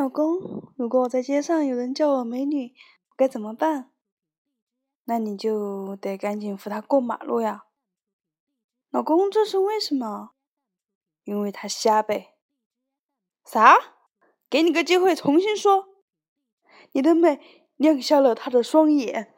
老公如果在街上有人叫我美女该怎么办？那你就得赶紧扶她过马路呀。老公这是为什么？因为他瞎呗。啥？给你个机会重新说。你的美亮瞎了他的双眼